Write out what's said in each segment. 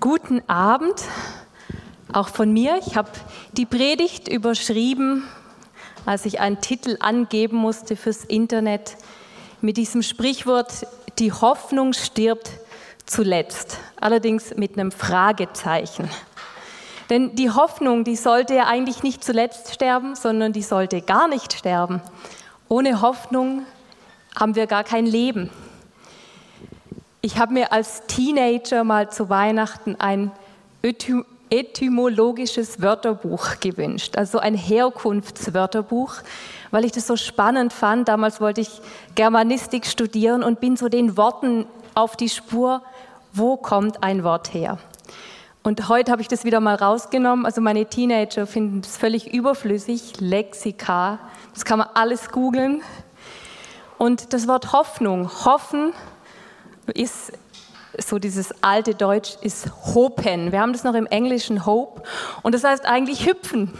Guten Abend, auch von mir. Ich habe die Predigt überschrieben, als ich einen Titel angeben musste fürs Internet, mit diesem Sprichwort, die Hoffnung stirbt zuletzt, allerdings mit einem Fragezeichen. Denn die Hoffnung, die sollte ja eigentlich nicht zuletzt sterben, sondern die sollte gar nicht sterben. Ohne Hoffnung haben wir gar kein Leben. Ich habe mir als Teenager mal zu Weihnachten ein etymologisches Wörterbuch gewünscht, also ein Herkunftswörterbuch, weil ich das so spannend fand. Damals wollte ich Germanistik studieren und bin so den Worten auf die Spur, wo kommt ein Wort her? Und heute habe ich das wieder mal rausgenommen. Also meine Teenager finden es völlig überflüssig, Lexika, das kann man alles googeln. Und das Wort Hoffnung, hoffen ist so dieses alte Deutsch ist hopen. Wir haben das noch im Englischen hope und das heißt eigentlich hüpfen.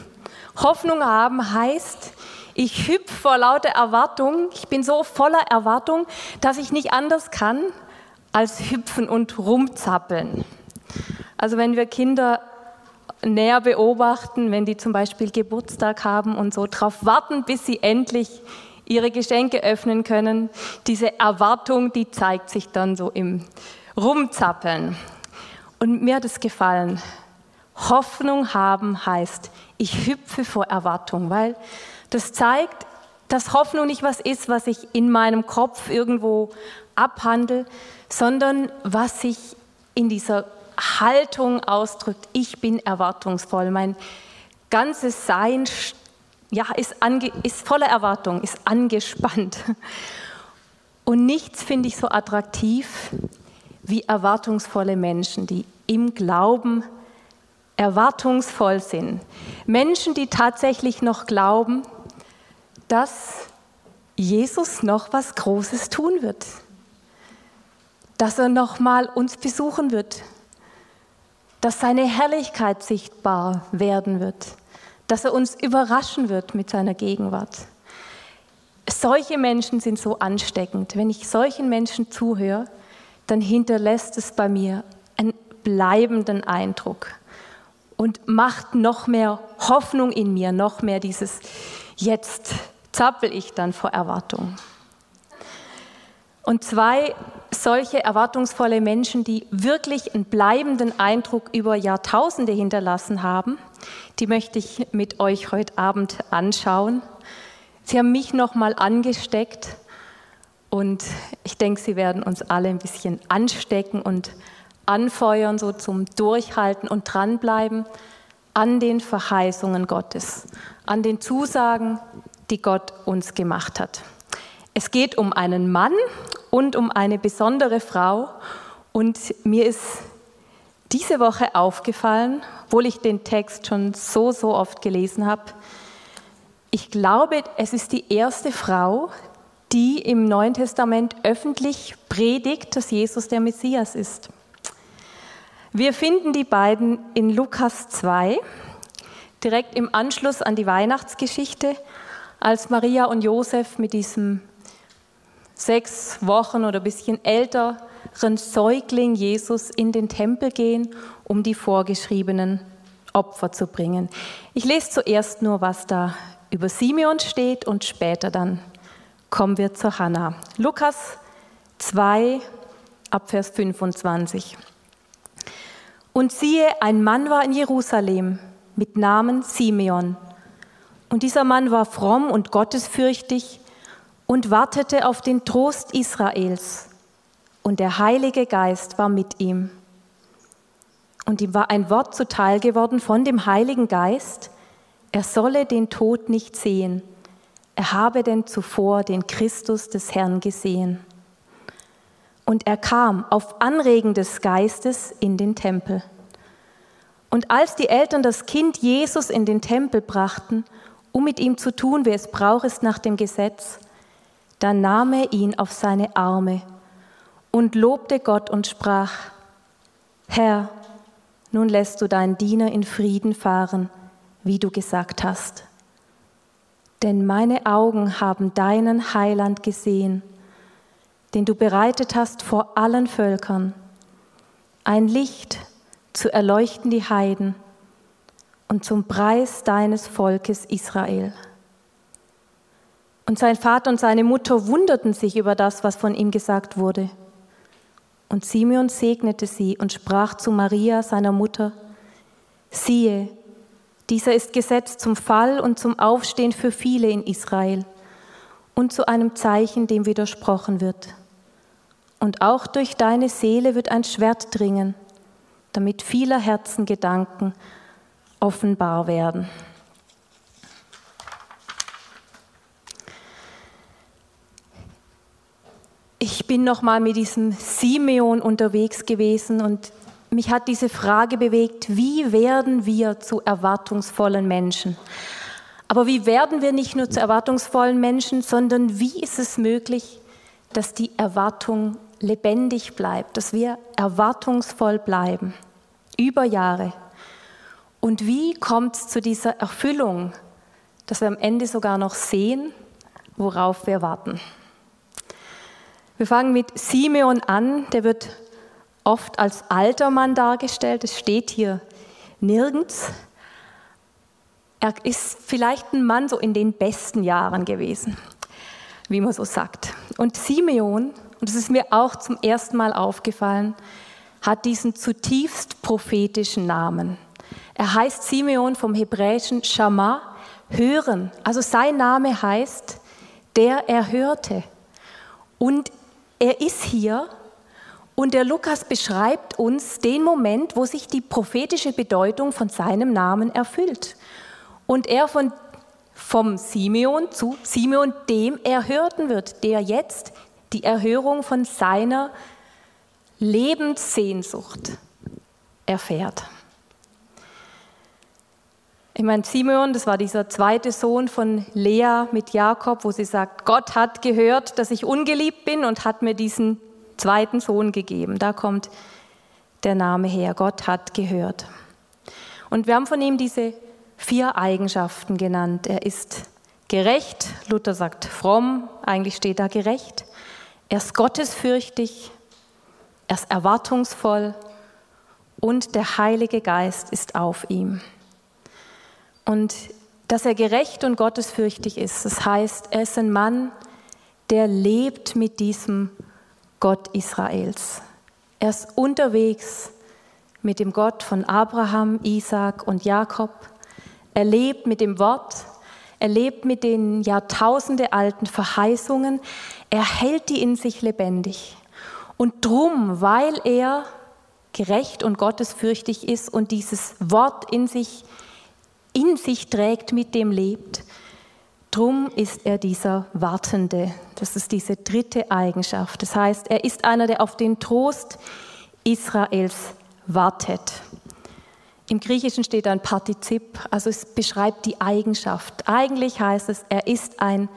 Hoffnung haben heißt, ich hüpfe vor lauter Erwartung, ich bin so voller Erwartung, dass ich nicht anders kann als hüpfen und rumzappeln. Also wenn wir Kinder näher beobachten, wenn die zum Beispiel Geburtstag haben und so darauf warten, bis sie endlich ihre Geschenke öffnen können. Diese Erwartung, die zeigt sich dann so im Rumzappeln. Und mir hat es gefallen. Hoffnung haben heißt, ich hüpfe vor Erwartung, weil das zeigt, dass Hoffnung nicht was ist, was ich in meinem Kopf irgendwo abhandle, sondern was sich in dieser Haltung ausdrückt, ich bin erwartungsvoll. Mein ganzes Sein ja, ist, ange, ist voller Erwartung, ist angespannt. Und nichts finde ich so attraktiv wie erwartungsvolle Menschen, die im Glauben erwartungsvoll sind. Menschen, die tatsächlich noch glauben, dass Jesus noch was Großes tun wird, dass er noch mal uns besuchen wird, dass seine Herrlichkeit sichtbar werden wird dass er uns überraschen wird mit seiner Gegenwart. Solche Menschen sind so ansteckend. Wenn ich solchen Menschen zuhöre, dann hinterlässt es bei mir einen bleibenden Eindruck und macht noch mehr Hoffnung in mir, noch mehr dieses Jetzt zappel ich dann vor Erwartung. Und zwei solche erwartungsvolle Menschen, die wirklich einen bleibenden Eindruck über Jahrtausende hinterlassen haben, die möchte ich mit euch heute Abend anschauen. Sie haben mich nochmal angesteckt und ich denke, sie werden uns alle ein bisschen anstecken und anfeuern, so zum Durchhalten und dranbleiben an den Verheißungen Gottes, an den Zusagen, die Gott uns gemacht hat. Es geht um einen Mann und um eine besondere Frau und mir ist diese Woche aufgefallen, obwohl ich den Text schon so, so oft gelesen habe. Ich glaube, es ist die erste Frau, die im Neuen Testament öffentlich predigt, dass Jesus der Messias ist. Wir finden die beiden in Lukas 2, direkt im Anschluss an die Weihnachtsgeschichte, als Maria und Josef mit diesem sechs Wochen oder ein bisschen älter Säugling Jesus in den Tempel gehen, um die vorgeschriebenen Opfer zu bringen. Ich lese zuerst nur, was da über Simeon steht und später dann kommen wir zu Hannah. Lukas 2 ab Vers 25. Und siehe, ein Mann war in Jerusalem mit Namen Simeon. Und dieser Mann war fromm und gottesfürchtig und wartete auf den Trost Israels und der Heilige Geist war mit ihm. Und ihm war ein Wort zuteil geworden von dem Heiligen Geist, er solle den Tod nicht sehen, er habe denn zuvor den Christus des Herrn gesehen. Und er kam auf Anregen des Geistes in den Tempel. Und als die Eltern das Kind Jesus in den Tempel brachten, um mit ihm zu tun, wie es braucht nach dem Gesetz, dann nahm er ihn auf seine Arme und lobte Gott und sprach, Herr, nun lässt du deinen Diener in Frieden fahren, wie du gesagt hast. Denn meine Augen haben deinen Heiland gesehen, den du bereitet hast vor allen Völkern, ein Licht zu erleuchten die Heiden und zum Preis deines Volkes Israel. Und sein Vater und seine Mutter wunderten sich über das, was von ihm gesagt wurde. Und Simeon segnete sie und sprach zu Maria, seiner Mutter, siehe, dieser ist gesetzt zum Fall und zum Aufstehen für viele in Israel und zu einem Zeichen, dem widersprochen wird. Und auch durch deine Seele wird ein Schwert dringen, damit vieler Herzen Gedanken offenbar werden. Ich bin noch mal mit diesem Simeon unterwegs gewesen und mich hat diese Frage bewegt, wie werden wir zu erwartungsvollen Menschen? Aber wie werden wir nicht nur zu erwartungsvollen Menschen, sondern wie ist es möglich, dass die Erwartung lebendig bleibt, dass wir erwartungsvoll bleiben über Jahre? Und wie kommt es zu dieser Erfüllung, dass wir am Ende sogar noch sehen, worauf wir warten? Wir fangen mit Simeon an, der wird oft als alter Mann dargestellt, es steht hier nirgends. Er ist vielleicht ein Mann so in den besten Jahren gewesen, wie man so sagt. Und Simeon, und das ist mir auch zum ersten Mal aufgefallen, hat diesen zutiefst prophetischen Namen. Er heißt Simeon vom hebräischen Shama, hören. Also sein Name heißt, der erhörte. Und er ist hier und der Lukas beschreibt uns den Moment, wo sich die prophetische Bedeutung von seinem Namen erfüllt. Und er von, vom Simeon zu Simeon, dem erhörten wird, der jetzt die Erhörung von seiner Lebenssehnsucht erfährt. Ich meine, Simeon, das war dieser zweite Sohn von Lea mit Jakob, wo sie sagt, Gott hat gehört, dass ich ungeliebt bin und hat mir diesen zweiten Sohn gegeben. Da kommt der Name her. Gott hat gehört. Und wir haben von ihm diese vier Eigenschaften genannt. Er ist gerecht, Luther sagt fromm, eigentlich steht da gerecht. Er ist gottesfürchtig, er ist erwartungsvoll und der Heilige Geist ist auf ihm. Und dass er gerecht und gottesfürchtig ist, das heißt, er ist ein Mann, der lebt mit diesem Gott Israels. Er ist unterwegs mit dem Gott von Abraham, Isaac und Jakob. Er lebt mit dem Wort. Er lebt mit den Jahrtausende alten Verheißungen. Er hält die in sich lebendig. Und drum, weil er gerecht und gottesfürchtig ist und dieses Wort in sich, in sich trägt, mit dem lebt, Drum ist er dieser Wartende. Das ist diese dritte Eigenschaft. Das heißt, er ist einer, der auf den Trost Israels wartet. Im Griechischen steht ein Partizip, also es beschreibt die Eigenschaft. Eigentlich heißt es, er ist ein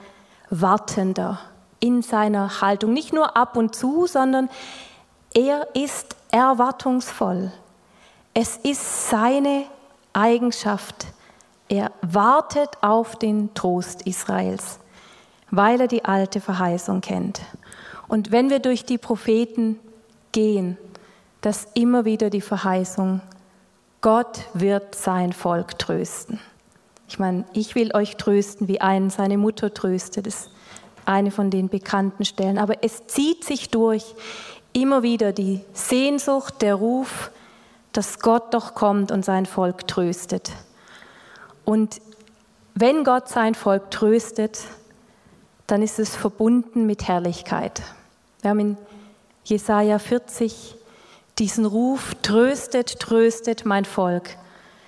Wartender in seiner Haltung. Nicht nur ab und zu, sondern er ist erwartungsvoll. Es ist seine Eigenschaft, er wartet auf den Trost Israels, weil er die alte Verheißung kennt. Und wenn wir durch die Propheten gehen, dass immer wieder die Verheißung, Gott wird sein Volk trösten. Ich meine, ich will euch trösten, wie einen seine Mutter tröstet. Das ist eine von den bekannten Stellen. Aber es zieht sich durch immer wieder die Sehnsucht, der Ruf, dass Gott doch kommt und sein Volk tröstet. Und wenn Gott sein Volk tröstet, dann ist es verbunden mit Herrlichkeit. Wir haben in Jesaja 40 diesen Ruf: Tröstet, tröstet mein Volk,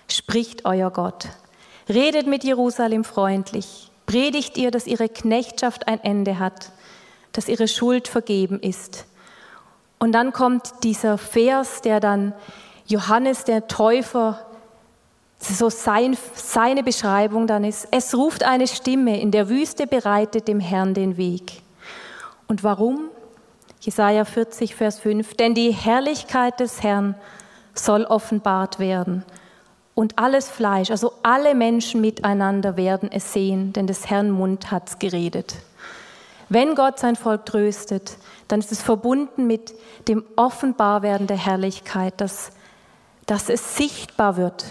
spricht euer Gott. Redet mit Jerusalem freundlich, predigt ihr, dass ihre Knechtschaft ein Ende hat, dass ihre Schuld vergeben ist. Und dann kommt dieser Vers, der dann Johannes der Täufer so sein, seine Beschreibung dann ist, es ruft eine Stimme, in der Wüste bereitet dem Herrn den Weg. Und warum? Jesaja 40, Vers 5, denn die Herrlichkeit des Herrn soll offenbart werden. Und alles Fleisch, also alle Menschen miteinander werden es sehen, denn des Herrn Mund hat's geredet. Wenn Gott sein Volk tröstet, dann ist es verbunden mit dem Offenbarwerden der Herrlichkeit, dass dass es sichtbar wird.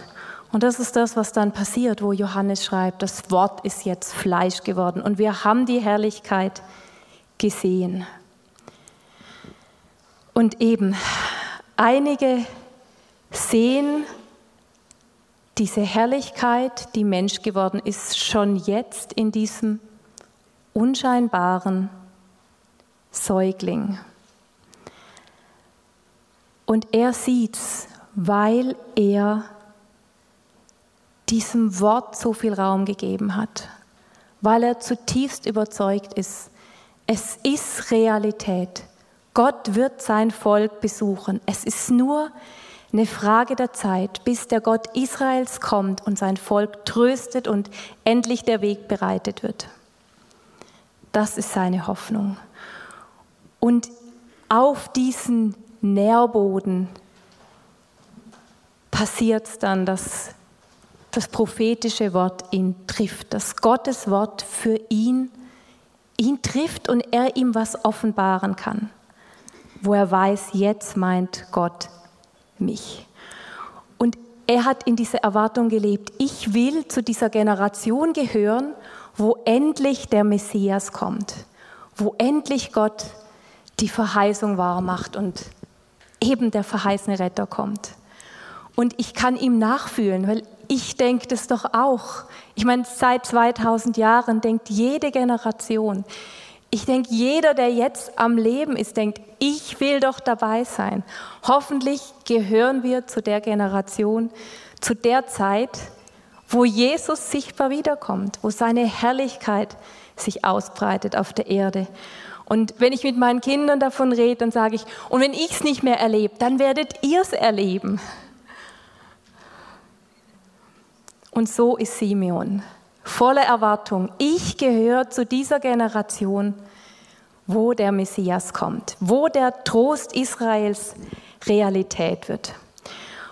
Und das ist das, was dann passiert, wo Johannes schreibt, das Wort ist jetzt Fleisch geworden und wir haben die Herrlichkeit gesehen. Und eben, einige sehen diese Herrlichkeit, die Mensch geworden ist, schon jetzt in diesem unscheinbaren Säugling. Und er sieht's, weil er diesem Wort so viel Raum gegeben hat, weil er zutiefst überzeugt ist, es ist Realität. Gott wird sein Volk besuchen. Es ist nur eine Frage der Zeit, bis der Gott Israels kommt und sein Volk tröstet und endlich der Weg bereitet wird. Das ist seine Hoffnung. Und auf diesen Nährboden passiert es dann, dass das prophetische Wort ihn trifft, dass Gottes Wort für ihn ihn trifft und er ihm was offenbaren kann, wo er weiß, jetzt meint Gott mich. Und er hat in dieser Erwartung gelebt, ich will zu dieser Generation gehören, wo endlich der Messias kommt, wo endlich Gott die Verheißung wahr macht und eben der verheißene Retter kommt. Und ich kann ihm nachfühlen, weil ich denke das doch auch. Ich meine, seit 2000 Jahren denkt jede Generation, ich denke, jeder, der jetzt am Leben ist, denkt, ich will doch dabei sein. Hoffentlich gehören wir zu der Generation, zu der Zeit, wo Jesus sichtbar wiederkommt, wo seine Herrlichkeit sich ausbreitet auf der Erde. Und wenn ich mit meinen Kindern davon rede, dann sage ich, und wenn ich es nicht mehr erlebe, dann werdet ihr es erleben. Und so ist Simeon, voller Erwartung. Ich gehöre zu dieser Generation, wo der Messias kommt, wo der Trost Israels Realität wird.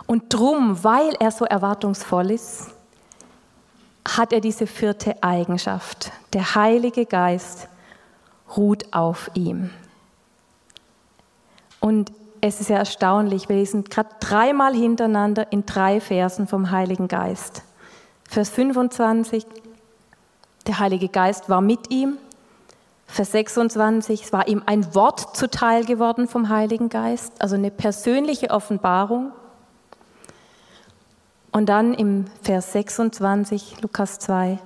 Und drum, weil er so erwartungsvoll ist, hat er diese vierte Eigenschaft. Der Heilige Geist ruht auf ihm. Und es ist ja erstaunlich, wir lesen gerade dreimal hintereinander in drei Versen vom Heiligen Geist. Vers 25, der Heilige Geist war mit ihm. Vers 26, es war ihm ein Wort zuteil geworden vom Heiligen Geist, also eine persönliche Offenbarung. Und dann im Vers 26, Lukas 2,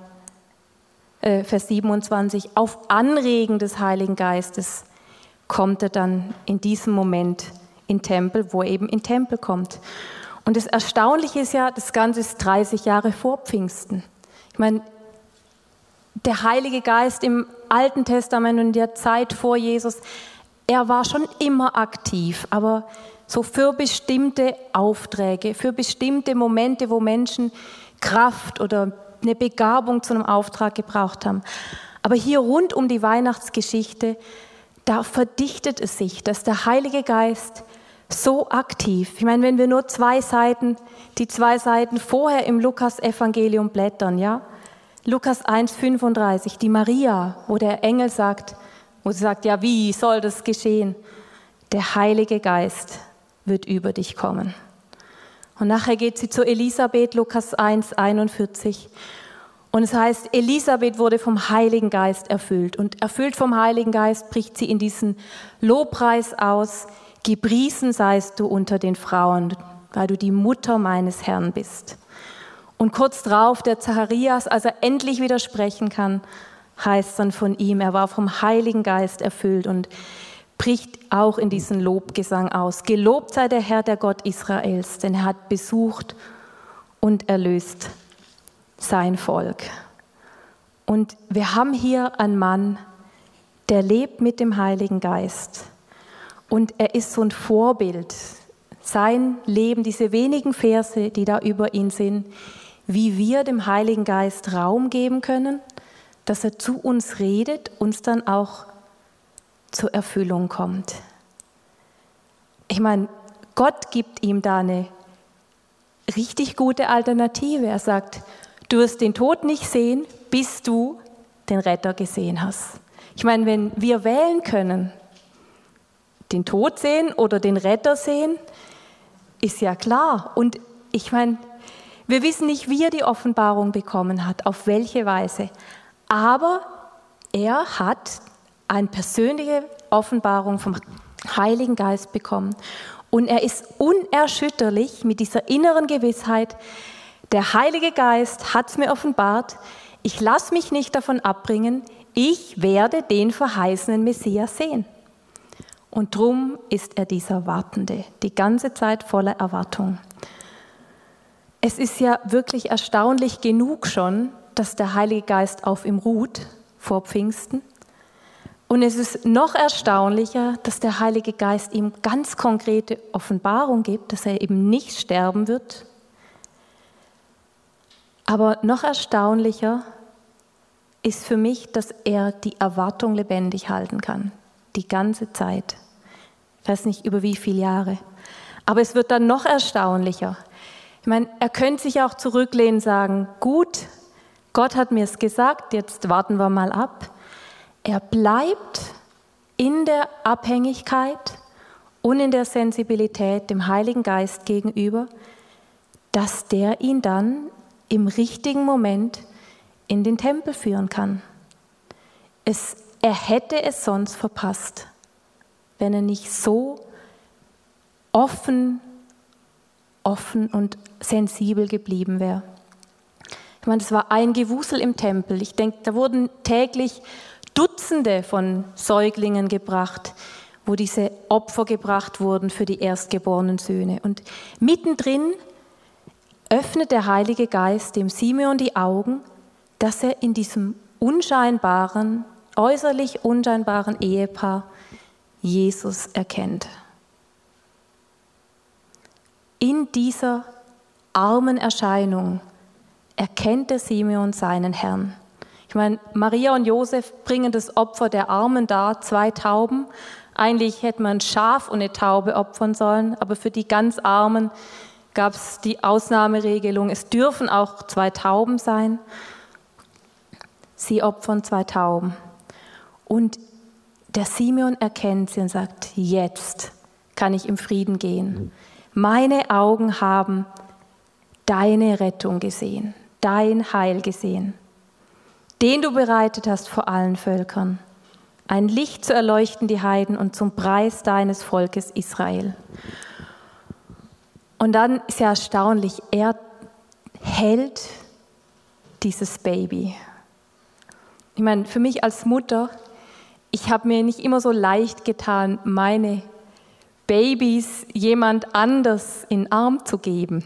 äh, Vers 27, auf Anregen des Heiligen Geistes kommt er dann in diesem Moment in Tempel, wo er eben in Tempel kommt. Und das Erstaunliche ist ja, das Ganze ist 30 Jahre vor Pfingsten. Ich meine, der Heilige Geist im Alten Testament und der Zeit vor Jesus, er war schon immer aktiv, aber so für bestimmte Aufträge, für bestimmte Momente, wo Menschen Kraft oder eine Begabung zu einem Auftrag gebraucht haben. Aber hier rund um die Weihnachtsgeschichte, da verdichtet es sich, dass der Heilige Geist so aktiv. Ich meine, wenn wir nur zwei Seiten, die zwei Seiten vorher im Lukas-Evangelium blättern, ja? Lukas 1,35, die Maria, wo der Engel sagt, wo sie sagt, ja, wie soll das geschehen? Der Heilige Geist wird über dich kommen. Und nachher geht sie zu Elisabeth, Lukas 1, 41. Und es heißt, Elisabeth wurde vom Heiligen Geist erfüllt. Und erfüllt vom Heiligen Geist bricht sie in diesen Lobpreis aus. Gepriesen seist du unter den Frauen, weil du die Mutter meines Herrn bist. Und kurz darauf, der Zacharias, als er endlich wieder sprechen kann, heißt dann von ihm, er war vom Heiligen Geist erfüllt und bricht auch in diesen Lobgesang aus. Gelobt sei der Herr, der Gott Israels, denn er hat besucht und erlöst sein Volk. Und wir haben hier einen Mann, der lebt mit dem Heiligen Geist. Und er ist so ein Vorbild. Sein Leben, diese wenigen Verse, die da über ihn sind, wie wir dem Heiligen Geist Raum geben können, dass er zu uns redet, uns dann auch zur Erfüllung kommt. Ich meine, Gott gibt ihm da eine richtig gute Alternative. Er sagt, du wirst den Tod nicht sehen, bis du den Retter gesehen hast. Ich meine, wenn wir wählen können, den Tod sehen oder den Retter sehen, ist ja klar. Und ich meine, wir wissen nicht, wie er die Offenbarung bekommen hat, auf welche Weise. Aber er hat eine persönliche Offenbarung vom Heiligen Geist bekommen. Und er ist unerschütterlich mit dieser inneren Gewissheit, der Heilige Geist hat es mir offenbart, ich lasse mich nicht davon abbringen, ich werde den verheißenen Messias sehen. Und drum ist er dieser Wartende, die ganze Zeit voller Erwartung. Es ist ja wirklich erstaunlich genug schon, dass der Heilige Geist auf ihm ruht vor Pfingsten. Und es ist noch erstaunlicher, dass der Heilige Geist ihm ganz konkrete Offenbarung gibt, dass er eben nicht sterben wird. Aber noch erstaunlicher ist für mich, dass er die Erwartung lebendig halten kann, die ganze Zeit. Ich weiß nicht über wie viele Jahre. Aber es wird dann noch erstaunlicher. Ich meine, er könnte sich auch zurücklehnen und sagen, gut, Gott hat mir es gesagt, jetzt warten wir mal ab. Er bleibt in der Abhängigkeit und in der Sensibilität dem Heiligen Geist gegenüber, dass der ihn dann im richtigen Moment in den Tempel führen kann. Es, er hätte es sonst verpasst wenn er nicht so offen, offen und sensibel geblieben wäre. Ich meine, es war ein Gewusel im Tempel. Ich denke, da wurden täglich Dutzende von Säuglingen gebracht, wo diese Opfer gebracht wurden für die erstgeborenen Söhne. Und mittendrin öffnet der Heilige Geist dem Simeon die Augen, dass er in diesem unscheinbaren, äußerlich unscheinbaren Ehepaar Jesus erkennt. In dieser armen Erscheinung erkennt der Simeon seinen Herrn. Ich meine, Maria und Josef bringen das Opfer der Armen dar, zwei Tauben. Eigentlich hätte man ein Schaf und eine Taube opfern sollen, aber für die ganz Armen gab es die Ausnahmeregelung, es dürfen auch zwei Tauben sein. Sie opfern zwei Tauben. Und der Simeon erkennt sie und sagt, jetzt kann ich im Frieden gehen. Meine Augen haben deine Rettung gesehen, dein Heil gesehen, den du bereitet hast vor allen Völkern, ein Licht zu erleuchten die Heiden und zum Preis deines Volkes Israel. Und dann ist ja erstaunlich, er hält dieses Baby. Ich meine, für mich als Mutter ich habe mir nicht immer so leicht getan, meine Babys jemand anders in den Arm zu geben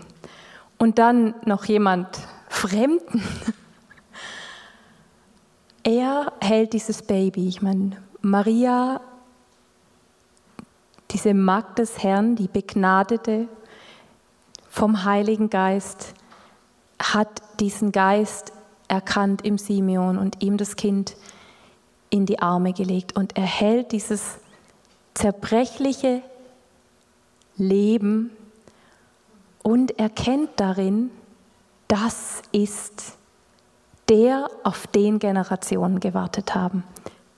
und dann noch jemand Fremden. Er hält dieses Baby. Ich meine, Maria, diese Magd des Herrn, die Begnadete vom Heiligen Geist, hat diesen Geist erkannt im Simeon und ihm das Kind in die Arme gelegt und er hält dieses zerbrechliche Leben und erkennt darin, das ist der, auf den Generationen gewartet haben.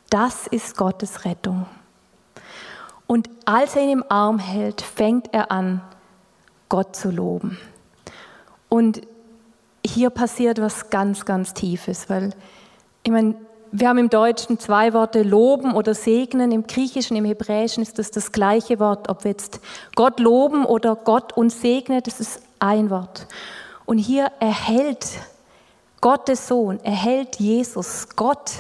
Das ist Gottes Rettung. Und als er ihn im Arm hält, fängt er an, Gott zu loben. Und hier passiert was ganz, ganz Tiefes, weil ich meine, wir haben im Deutschen zwei Worte, loben oder segnen. Im Griechischen, im Hebräischen ist das das gleiche Wort. Ob wir jetzt Gott loben oder Gott uns segnet, das ist ein Wort. Und hier erhält Gottes Sohn, erhält Jesus Gott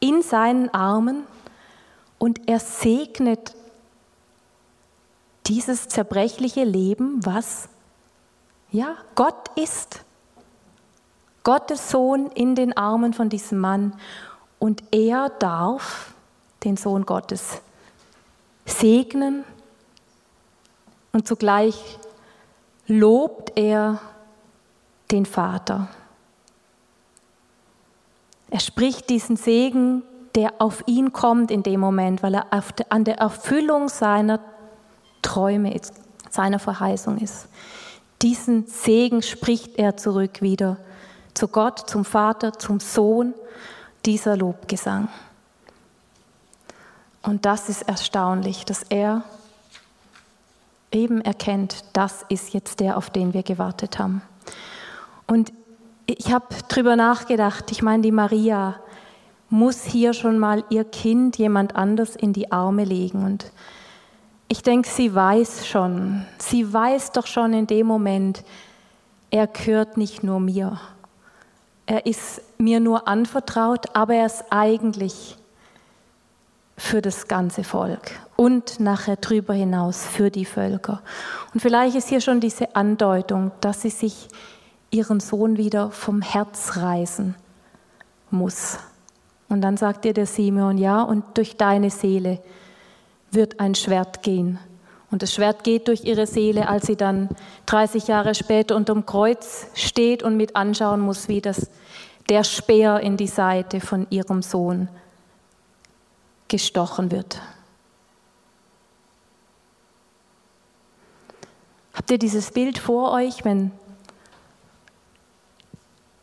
in seinen Armen und er segnet dieses zerbrechliche Leben, was ja Gott ist. Gottes Sohn in den Armen von diesem Mann. Und er darf den Sohn Gottes segnen und zugleich lobt er den Vater. Er spricht diesen Segen, der auf ihn kommt in dem Moment, weil er an der Erfüllung seiner Träume ist, seiner Verheißung ist. Diesen Segen spricht er zurück wieder zu Gott, zum Vater, zum Sohn dieser Lobgesang. Und das ist erstaunlich, dass er eben erkennt, das ist jetzt der, auf den wir gewartet haben. Und ich habe drüber nachgedacht, ich meine, die Maria muss hier schon mal ihr Kind jemand anders in die Arme legen. Und ich denke, sie weiß schon, sie weiß doch schon in dem Moment, er gehört nicht nur mir. Er ist mir nur anvertraut, aber er ist eigentlich für das ganze Volk und nachher drüber hinaus für die Völker. Und vielleicht ist hier schon diese Andeutung, dass sie sich ihren Sohn wieder vom Herz reißen muss. Und dann sagt ihr der Simeon, ja, und durch deine Seele wird ein Schwert gehen. Und das Schwert geht durch ihre Seele, als sie dann 30 Jahre später unterm Kreuz steht und mit anschauen muss, wie das, der Speer in die Seite von ihrem Sohn gestochen wird. Habt ihr dieses Bild vor euch, wenn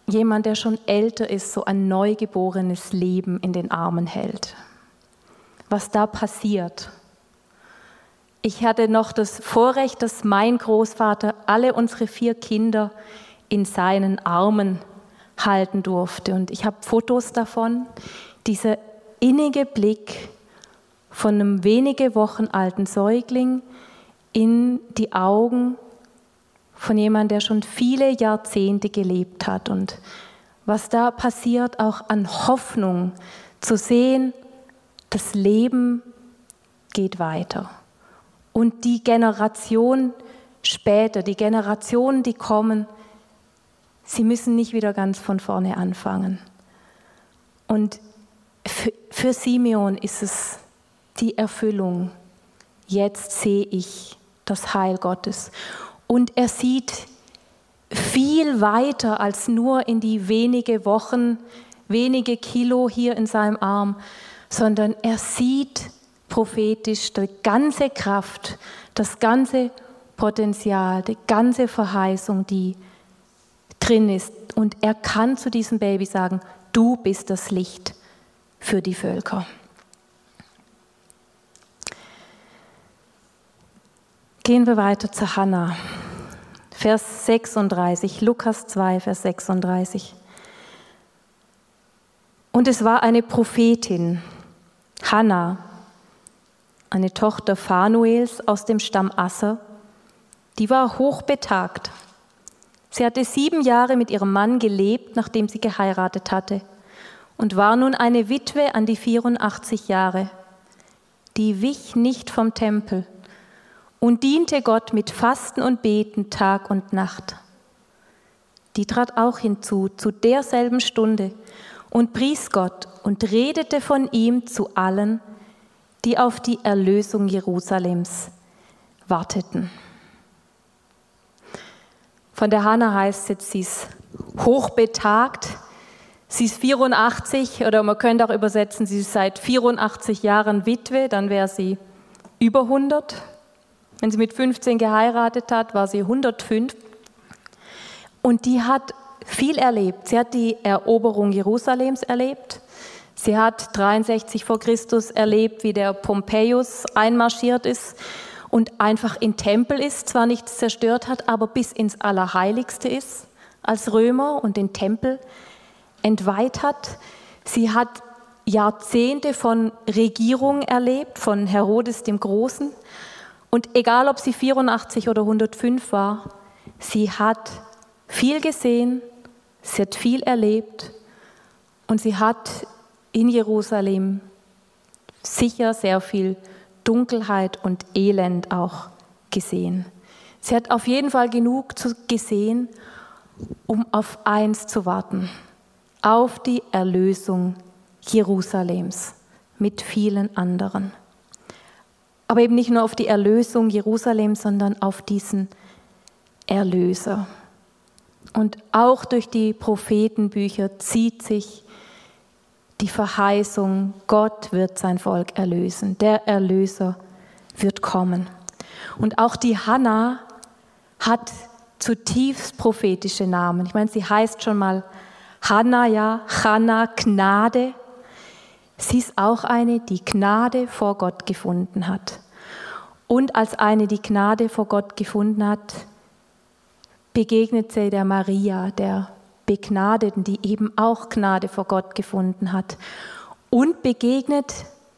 jemand, der schon älter ist, so ein neugeborenes Leben in den Armen hält? Was da passiert? Ich hatte noch das Vorrecht, dass mein Großvater alle unsere vier Kinder in seinen Armen halten durfte. Und ich habe Fotos davon. Dieser innige Blick von einem wenige Wochen alten Säugling in die Augen von jemandem, der schon viele Jahrzehnte gelebt hat. Und was da passiert, auch an Hoffnung zu sehen, das Leben geht weiter. Und die Generation später, die Generationen, die kommen, sie müssen nicht wieder ganz von vorne anfangen. Und für, für Simeon ist es die Erfüllung. Jetzt sehe ich das Heil Gottes. Und er sieht viel weiter als nur in die wenige Wochen, wenige Kilo hier in seinem Arm, sondern er sieht prophetisch die ganze Kraft, das ganze Potenzial, die ganze Verheißung, die drin ist. Und er kann zu diesem Baby sagen, du bist das Licht für die Völker. Gehen wir weiter zu Hannah. Vers 36, Lukas 2, Vers 36. Und es war eine Prophetin, Hannah, eine Tochter Phanuels aus dem Stamm Asser, die war hochbetagt. Sie hatte sieben Jahre mit ihrem Mann gelebt, nachdem sie geheiratet hatte, und war nun eine Witwe an die 84 Jahre. Die wich nicht vom Tempel und diente Gott mit Fasten und Beten Tag und Nacht. Die trat auch hinzu zu derselben Stunde und pries Gott und redete von ihm zu allen, die auf die Erlösung Jerusalems warteten. Von der Hanna heißt jetzt, sie ist hochbetagt, sie ist 84 oder man könnte auch übersetzen, sie ist seit 84 Jahren Witwe, dann wäre sie über 100. Wenn sie mit 15 geheiratet hat, war sie 105. Und die hat viel erlebt. Sie hat die Eroberung Jerusalems erlebt. Sie hat 63 vor Christus erlebt, wie der Pompeius einmarschiert ist und einfach in Tempel ist, zwar nichts zerstört hat, aber bis ins Allerheiligste ist als Römer und den Tempel entweiht hat. Sie hat Jahrzehnte von Regierung erlebt, von Herodes dem Großen. Und egal, ob sie 84 oder 105 war, sie hat viel gesehen, sie hat viel erlebt und sie hat in Jerusalem sicher sehr viel Dunkelheit und Elend auch gesehen. Sie hat auf jeden Fall genug gesehen, um auf eins zu warten, auf die Erlösung Jerusalems mit vielen anderen. Aber eben nicht nur auf die Erlösung Jerusalems, sondern auf diesen Erlöser. Und auch durch die Prophetenbücher zieht sich die Verheißung, Gott wird sein Volk erlösen, der Erlöser wird kommen. Und auch die Hannah hat zutiefst prophetische Namen. Ich meine, sie heißt schon mal Hannah, ja, Hannah, Gnade. Sie ist auch eine, die Gnade vor Gott gefunden hat. Und als eine, die Gnade vor Gott gefunden hat, begegnet sie der Maria, der Begnadeten, die eben auch Gnade vor Gott gefunden hat. Und begegnet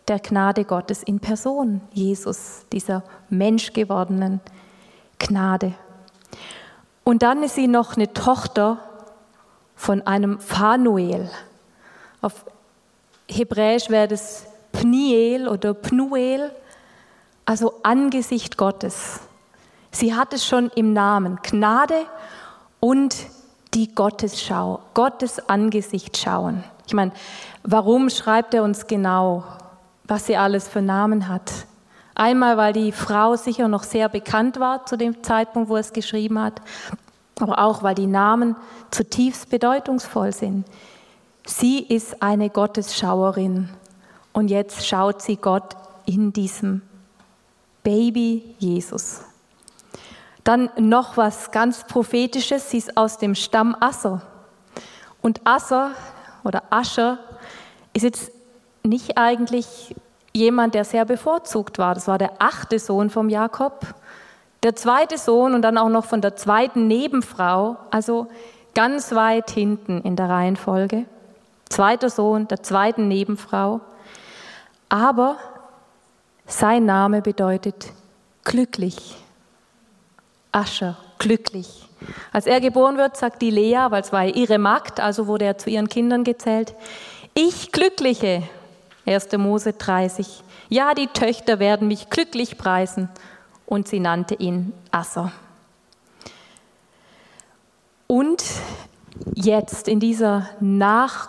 der Gnade Gottes in Person, Jesus, dieser menschgewordenen Gnade. Und dann ist sie noch eine Tochter von einem Phanuel. Auf Hebräisch wäre das Pniel oder Pnuel, also Angesicht Gottes. Sie hat es schon im Namen, Gnade und die Gottesschau, Gottes Angesicht schauen. Ich meine, warum schreibt er uns genau, was sie alles für Namen hat? Einmal, weil die Frau sicher noch sehr bekannt war zu dem Zeitpunkt, wo er es geschrieben hat, aber auch, weil die Namen zutiefst bedeutungsvoll sind. Sie ist eine Gottesschauerin und jetzt schaut sie Gott in diesem Baby Jesus. Dann noch was ganz Prophetisches, sie ist aus dem Stamm Asser. Und Asser oder Ascher ist jetzt nicht eigentlich jemand, der sehr bevorzugt war. Das war der achte Sohn vom Jakob, der zweite Sohn und dann auch noch von der zweiten Nebenfrau, also ganz weit hinten in der Reihenfolge. Zweiter Sohn der zweiten Nebenfrau. Aber sein Name bedeutet glücklich. Ascher, glücklich. Als er geboren wird, sagt die Lea, weil es war ihre Magd, also wurde er zu ihren Kindern gezählt, ich Glückliche, 1. Mose 30. Ja, die Töchter werden mich glücklich preisen. Und sie nannte ihn Asser. Und jetzt in dieser Nachkomm,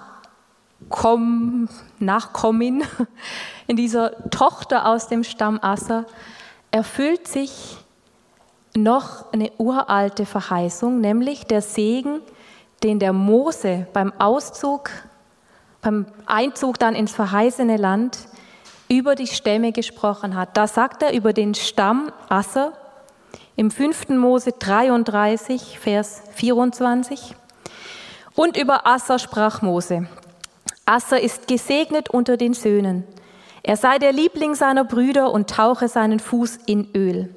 Nachkommin, in dieser Tochter aus dem Stamm Asser, erfüllt sich noch eine uralte Verheißung, nämlich der Segen, den der Mose beim Auszug beim Einzug dann ins verheißene Land über die Stämme gesprochen hat. Da sagt er über den Stamm Asser im 5. Mose 33, Vers 24. Und über Asser sprach Mose. Asser ist gesegnet unter den Söhnen. Er sei der Liebling seiner Brüder und tauche seinen Fuß in Öl.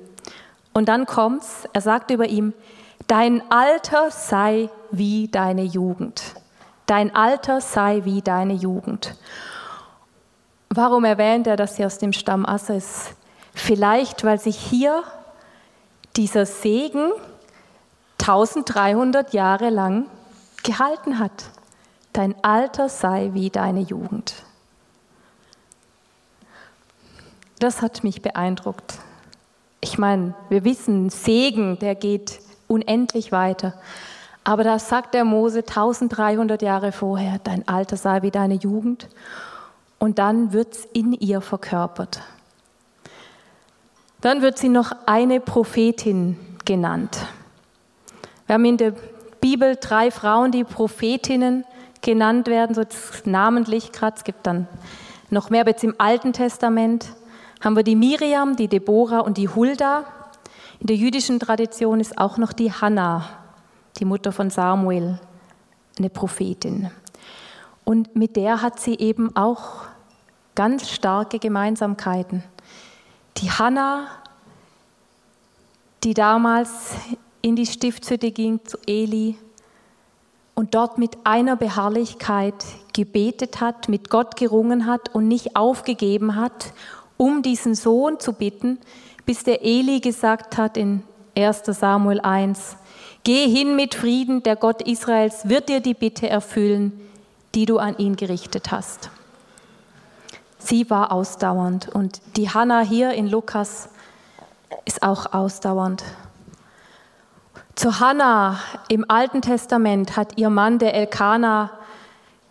Und dann kommt's, er sagt über ihm, dein Alter sei wie deine Jugend. Dein Alter sei wie deine Jugend. Warum erwähnt er, dass sie aus dem Stamm Asser ist? Vielleicht, weil sich hier dieser Segen 1300 Jahre lang gehalten hat. Dein Alter sei wie deine Jugend. Das hat mich beeindruckt. Ich meine, wir wissen, Segen, der geht unendlich weiter. Aber da sagt der Mose 1300 Jahre vorher, dein Alter sei wie deine Jugend. Und dann wird es in ihr verkörpert. Dann wird sie noch eine Prophetin genannt. Wir haben in der Bibel drei Frauen, die Prophetinnen genannt werden, so namentlich gerade. Es gibt dann noch mehr, aber jetzt im Alten Testament haben wir die Miriam, die Deborah und die Hulda. In der jüdischen Tradition ist auch noch die Hannah die Mutter von Samuel, eine Prophetin. Und mit der hat sie eben auch ganz starke Gemeinsamkeiten. Die Hannah, die damals in die Stiftshütte ging zu Eli und dort mit einer Beharrlichkeit gebetet hat, mit Gott gerungen hat und nicht aufgegeben hat, um diesen Sohn zu bitten, bis der Eli gesagt hat in 1 Samuel 1, Geh hin mit Frieden, der Gott Israels wird dir die Bitte erfüllen, die du an ihn gerichtet hast. Sie war ausdauernd und die Hannah hier in Lukas ist auch ausdauernd. Zu Hannah im Alten Testament hat ihr Mann, der Elkanah,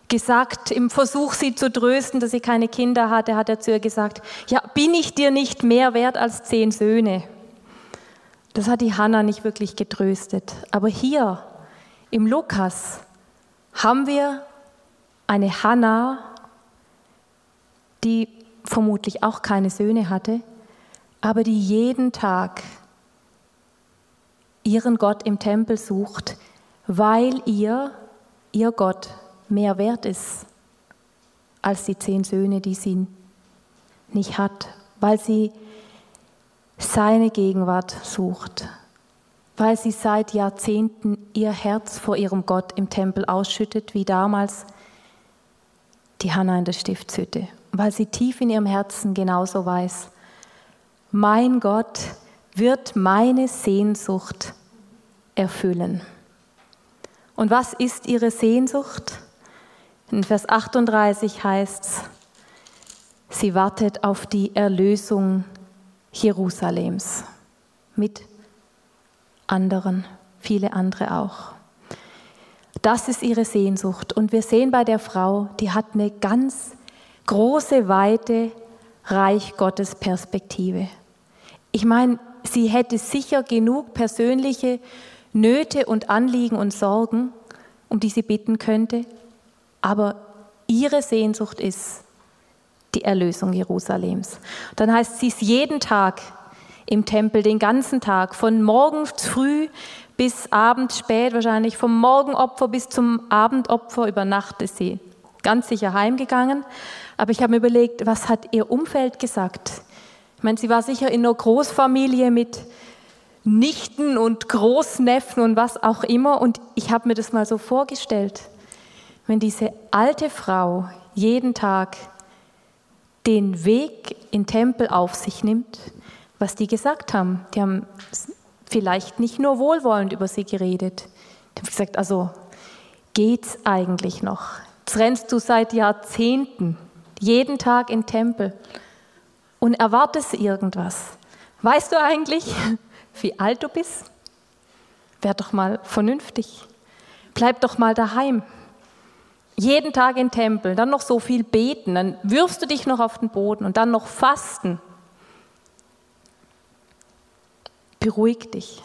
gesagt, im Versuch, sie zu trösten, dass sie keine Kinder hatte, hat er zu ihr gesagt, ja, bin ich dir nicht mehr wert als zehn Söhne? Das hat die Hannah nicht wirklich getröstet. Aber hier im Lukas haben wir eine Hannah, die vermutlich auch keine Söhne hatte, aber die jeden Tag ihren Gott im Tempel sucht, weil ihr, ihr Gott, mehr wert ist als die zehn Söhne, die sie nicht hat, weil sie seine Gegenwart sucht, weil sie seit Jahrzehnten ihr Herz vor ihrem Gott im Tempel ausschüttet, wie damals die Hanna in der Stiftshütte, weil sie tief in ihrem Herzen genauso weiß, mein Gott wird meine Sehnsucht erfüllen. Und was ist ihre Sehnsucht? In Vers 38 heißt es, sie wartet auf die Erlösung Jerusalems mit anderen, viele andere auch. Das ist ihre Sehnsucht. Und wir sehen bei der Frau, die hat eine ganz große, weite Reich Gottes Perspektive. Ich meine, sie hätte sicher genug persönliche Nöte und Anliegen und Sorgen, um die sie bitten könnte, aber ihre Sehnsucht ist die Erlösung Jerusalems. Dann heißt sie ist jeden Tag im Tempel, den ganzen Tag, von morgens früh bis abends spät, wahrscheinlich vom Morgenopfer bis zum Abendopfer über Nacht ist sie ganz sicher heimgegangen. Aber ich habe mir überlegt, was hat ihr Umfeld gesagt? Ich meine, sie war sicher in einer Großfamilie mit Nichten und Großneffen und was auch immer. Und ich habe mir das mal so vorgestellt, wenn diese alte Frau jeden Tag den Weg in den Tempel auf sich nimmt, was die gesagt haben. Die haben vielleicht nicht nur wohlwollend über sie geredet. Die haben gesagt, also geht's eigentlich noch? Jetzt rennst du seit Jahrzehnten jeden Tag in den Tempel und erwartest irgendwas. Weißt du eigentlich, wie alt du bist? Werd doch mal vernünftig. Bleib doch mal daheim. Jeden Tag in den Tempel, dann noch so viel beten, dann wirfst du dich noch auf den Boden und dann noch fasten. Beruhig dich.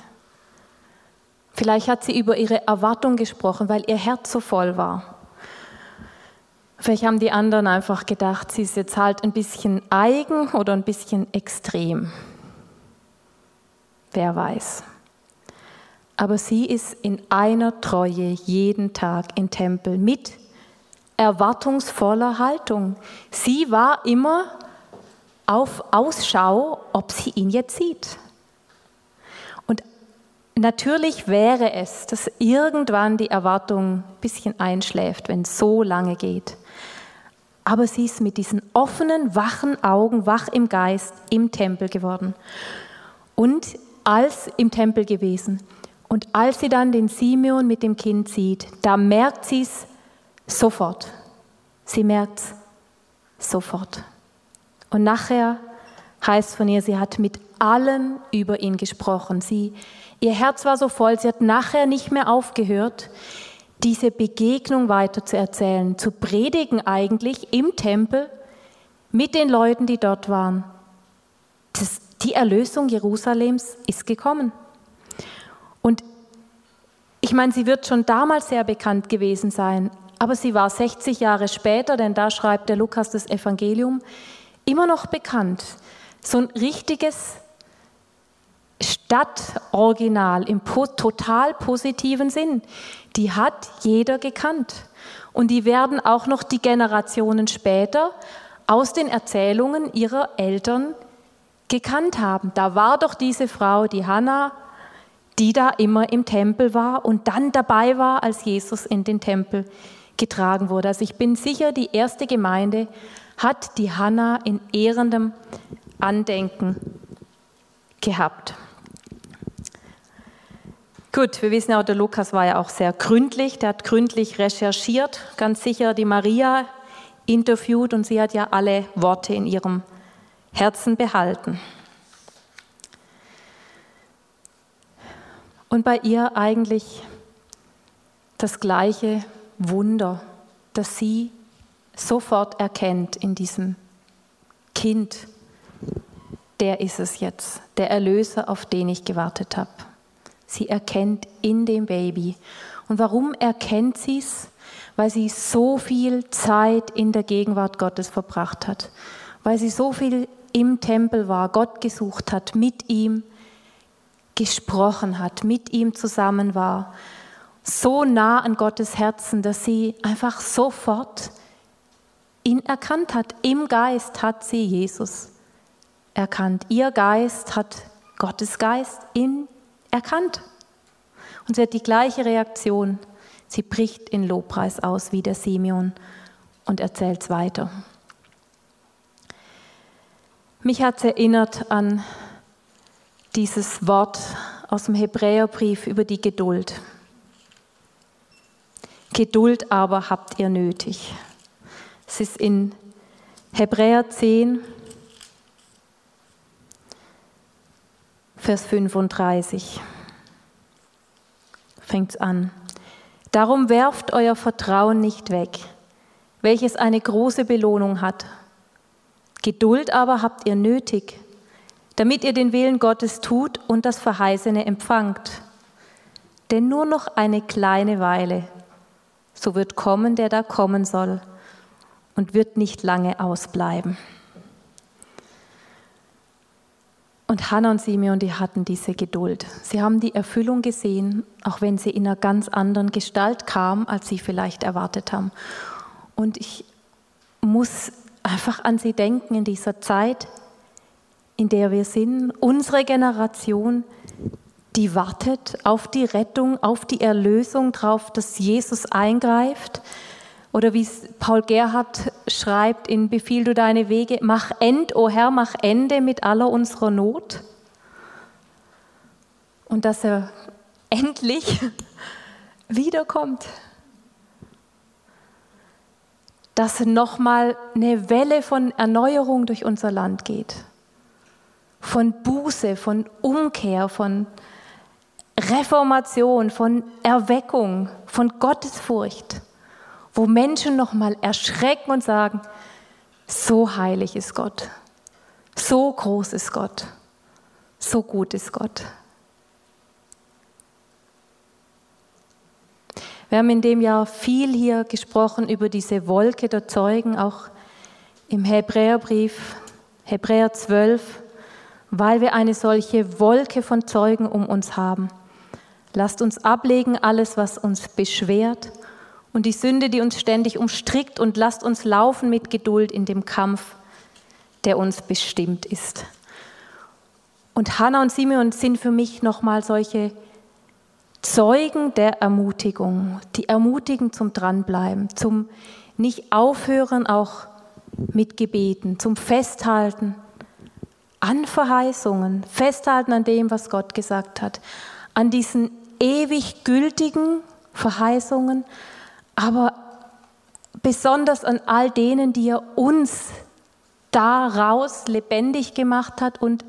Vielleicht hat sie über ihre Erwartung gesprochen, weil ihr Herz so voll war. Vielleicht haben die anderen einfach gedacht, sie ist jetzt halt ein bisschen eigen oder ein bisschen extrem. Wer weiß. Aber sie ist in einer Treue jeden Tag im Tempel mit erwartungsvoller Haltung. Sie war immer auf Ausschau, ob sie ihn jetzt sieht. Und natürlich wäre es, dass irgendwann die Erwartung ein bisschen einschläft, wenn es so lange geht aber sie ist mit diesen offenen, wachen Augen, wach im Geist, im Tempel geworden. Und als im Tempel gewesen. Und als sie dann den Simeon mit dem Kind sieht, da merkt sie es sofort. Sie merkt es sofort. Und nachher heißt von ihr, sie hat mit allen über ihn gesprochen. Sie, ihr Herz war so voll, sie hat nachher nicht mehr aufgehört, diese Begegnung weiter zu erzählen, zu predigen eigentlich im Tempel mit den Leuten, die dort waren. Das, die Erlösung Jerusalems ist gekommen. Und ich meine, sie wird schon damals sehr bekannt gewesen sein, aber sie war 60 Jahre später, denn da schreibt der Lukas das Evangelium, immer noch bekannt. So ein richtiges Stadtoriginal im total positiven Sinn die hat jeder gekannt. Und die werden auch noch die Generationen später aus den Erzählungen ihrer Eltern gekannt haben. Da war doch diese Frau, die Hannah, die da immer im Tempel war und dann dabei war, als Jesus in den Tempel getragen wurde. Also ich bin sicher, die erste Gemeinde hat die Hannah in ehrendem Andenken gehabt. Gut, wir wissen ja, der Lukas war ja auch sehr gründlich, der hat gründlich recherchiert, ganz sicher die Maria interviewt und sie hat ja alle Worte in ihrem Herzen behalten. Und bei ihr eigentlich das gleiche Wunder, das sie sofort erkennt in diesem Kind. Der ist es jetzt, der Erlöser, auf den ich gewartet habe. Sie erkennt in dem Baby. Und warum erkennt sie es? Weil sie so viel Zeit in der Gegenwart Gottes verbracht hat. Weil sie so viel im Tempel war, Gott gesucht hat, mit ihm gesprochen hat, mit ihm zusammen war. So nah an Gottes Herzen, dass sie einfach sofort ihn erkannt hat. Im Geist hat sie Jesus erkannt. Ihr Geist hat Gottes Geist in erkannt. Und sie hat die gleiche Reaktion. Sie bricht in Lobpreis aus wie der Simeon und erzählt es weiter. Mich hat es erinnert an dieses Wort aus dem Hebräerbrief über die Geduld. Geduld aber habt ihr nötig. Es ist in Hebräer 10, Vers 35. Fängt es an. Darum werft euer Vertrauen nicht weg, welches eine große Belohnung hat. Geduld aber habt ihr nötig, damit ihr den Willen Gottes tut und das Verheißene empfangt. Denn nur noch eine kleine Weile, so wird kommen, der da kommen soll, und wird nicht lange ausbleiben. Und Hannah und Simeon, die hatten diese Geduld. Sie haben die Erfüllung gesehen, auch wenn sie in einer ganz anderen Gestalt kam, als sie vielleicht erwartet haben. Und ich muss einfach an sie denken in dieser Zeit, in der wir sind. Unsere Generation, die wartet auf die Rettung, auf die Erlösung, darauf, dass Jesus eingreift. Oder wie Paul Gerhard schreibt in Befiehl du deine Wege, mach End, o oh Herr, mach Ende mit aller unserer Not. Und dass er endlich wiederkommt. Dass nochmal eine Welle von Erneuerung durch unser Land geht. Von Buße, von Umkehr, von Reformation, von Erweckung, von Gottesfurcht wo Menschen nochmal erschrecken und sagen, so heilig ist Gott, so groß ist Gott, so gut ist Gott. Wir haben in dem Jahr viel hier gesprochen über diese Wolke der Zeugen, auch im Hebräerbrief, Hebräer 12, weil wir eine solche Wolke von Zeugen um uns haben. Lasst uns ablegen alles, was uns beschwert und die Sünde, die uns ständig umstrickt und lasst uns laufen mit Geduld in dem Kampf, der uns bestimmt ist. Und Hannah und Simeon sind für mich nochmal solche Zeugen der Ermutigung, die ermutigen zum Dranbleiben, zum nicht aufhören, auch mit Gebeten, zum Festhalten an Verheißungen, festhalten an dem, was Gott gesagt hat, an diesen ewig gültigen Verheißungen, aber besonders an all denen, die er uns daraus lebendig gemacht hat und